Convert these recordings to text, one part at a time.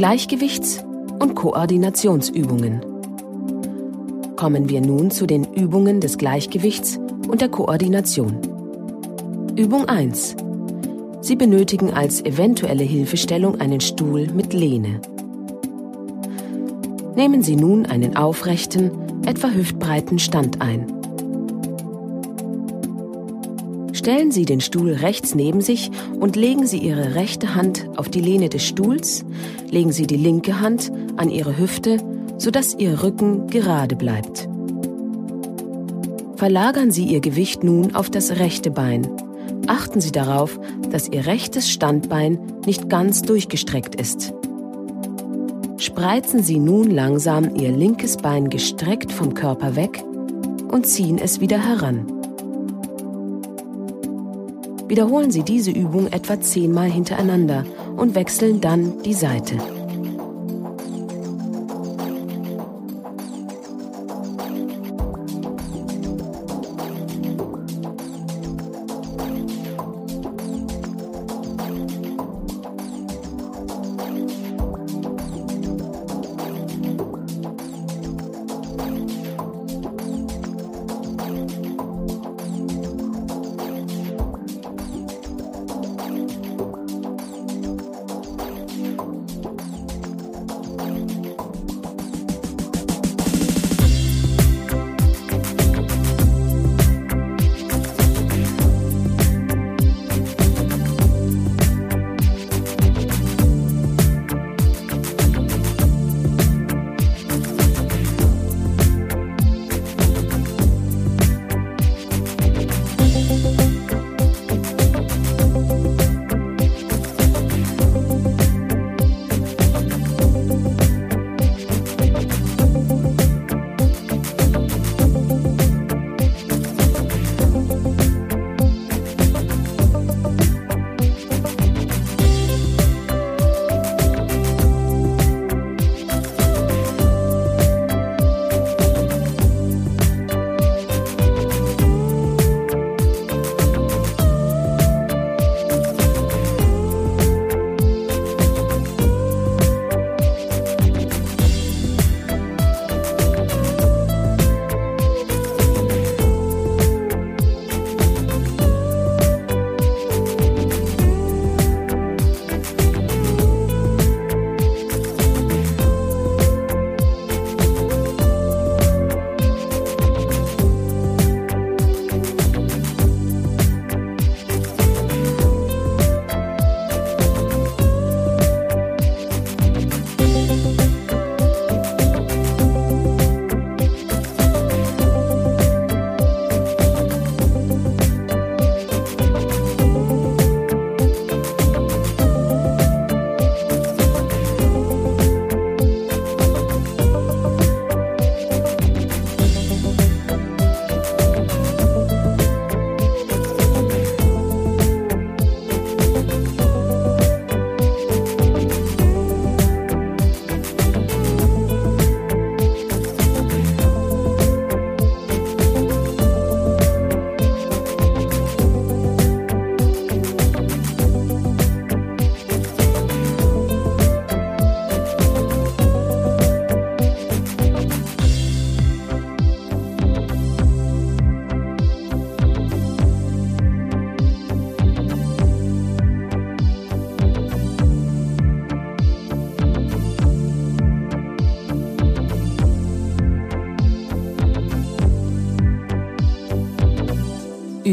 Gleichgewichts- und Koordinationsübungen. Kommen wir nun zu den Übungen des Gleichgewichts und der Koordination. Übung 1. Sie benötigen als eventuelle Hilfestellung einen Stuhl mit Lehne. Nehmen Sie nun einen aufrechten, etwa hüftbreiten Stand ein. Stellen Sie den Stuhl rechts neben sich und legen Sie Ihre rechte Hand auf die Lehne des Stuhls, legen Sie die linke Hand an Ihre Hüfte, sodass Ihr Rücken gerade bleibt. Verlagern Sie Ihr Gewicht nun auf das rechte Bein. Achten Sie darauf, dass Ihr rechtes Standbein nicht ganz durchgestreckt ist. Spreizen Sie nun langsam Ihr linkes Bein gestreckt vom Körper weg und ziehen es wieder heran. Wiederholen Sie diese Übung etwa zehnmal hintereinander und wechseln dann die Seite.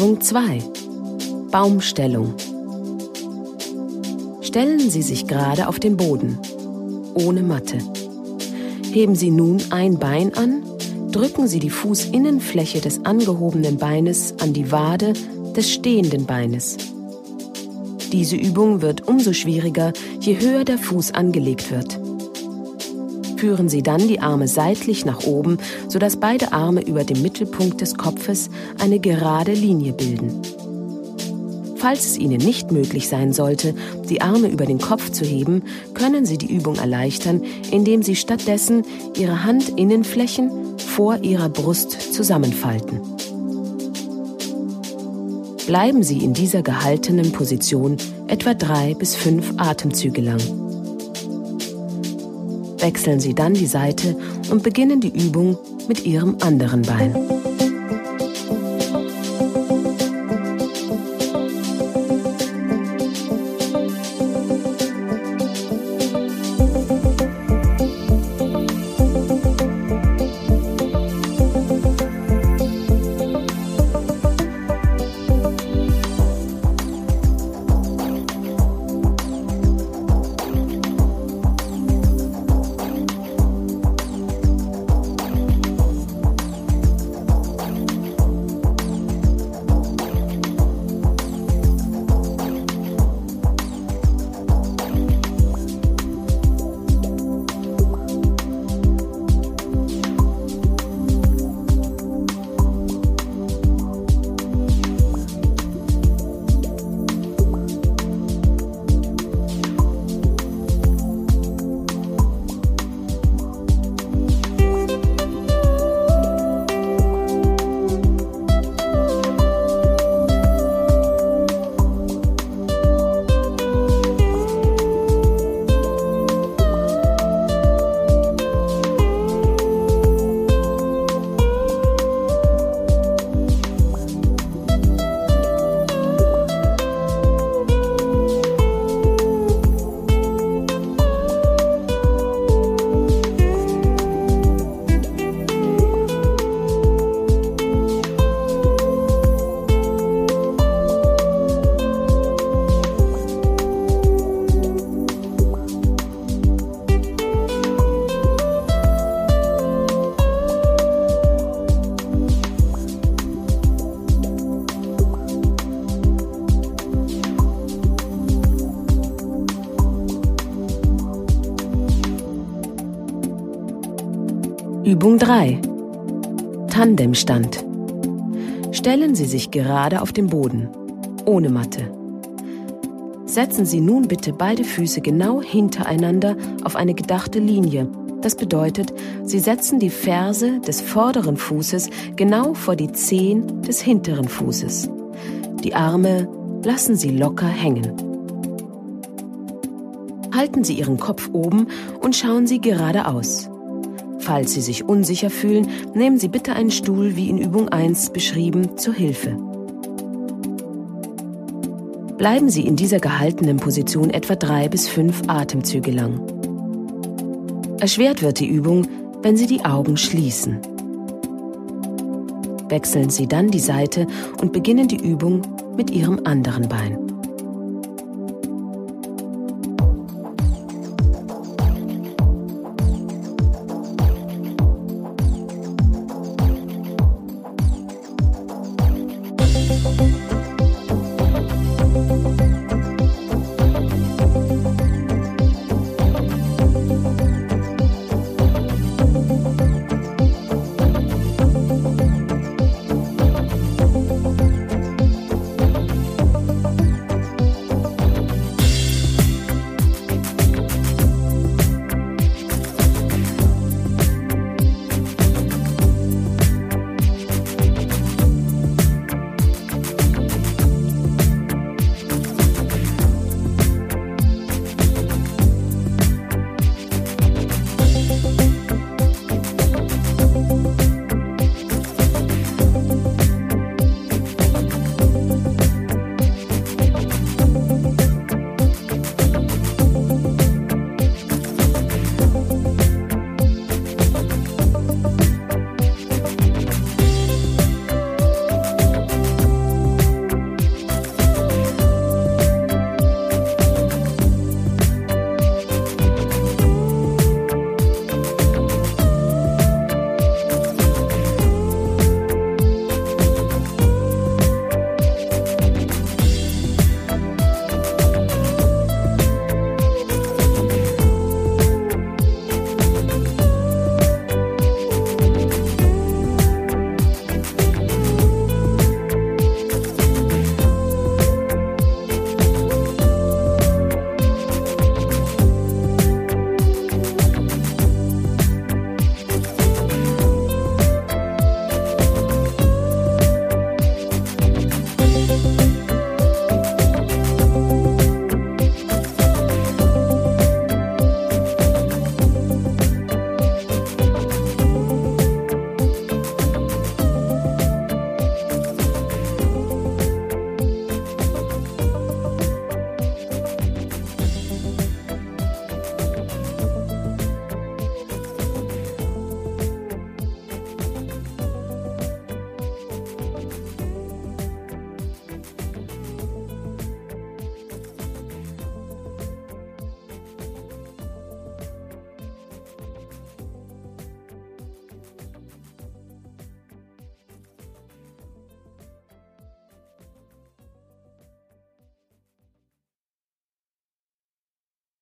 Übung 2. Baumstellung. Stellen Sie sich gerade auf den Boden, ohne Matte. Heben Sie nun ein Bein an, drücken Sie die Fußinnenfläche des angehobenen Beines an die Wade des stehenden Beines. Diese Übung wird umso schwieriger, je höher der Fuß angelegt wird. Führen Sie dann die Arme seitlich nach oben, sodass beide Arme über dem Mittelpunkt des Kopfes eine gerade Linie bilden. Falls es Ihnen nicht möglich sein sollte, die Arme über den Kopf zu heben, können Sie die Übung erleichtern, indem Sie stattdessen Ihre Handinnenflächen vor Ihrer Brust zusammenfalten. Bleiben Sie in dieser gehaltenen Position etwa drei bis fünf Atemzüge lang. Wechseln Sie dann die Seite und beginnen die Übung mit Ihrem anderen Bein. Übung 3. Tandemstand. Stellen Sie sich gerade auf den Boden, ohne Matte. Setzen Sie nun bitte beide Füße genau hintereinander auf eine gedachte Linie. Das bedeutet, Sie setzen die Ferse des vorderen Fußes genau vor die Zehen des hinteren Fußes. Die Arme lassen Sie locker hängen. Halten Sie Ihren Kopf oben und schauen Sie geradeaus. Falls Sie sich unsicher fühlen, nehmen Sie bitte einen Stuhl, wie in Übung 1 beschrieben, zur Hilfe. Bleiben Sie in dieser gehaltenen Position etwa drei bis fünf Atemzüge lang. Erschwert wird die Übung, wenn Sie die Augen schließen. Wechseln Sie dann die Seite und beginnen die Übung mit Ihrem anderen Bein.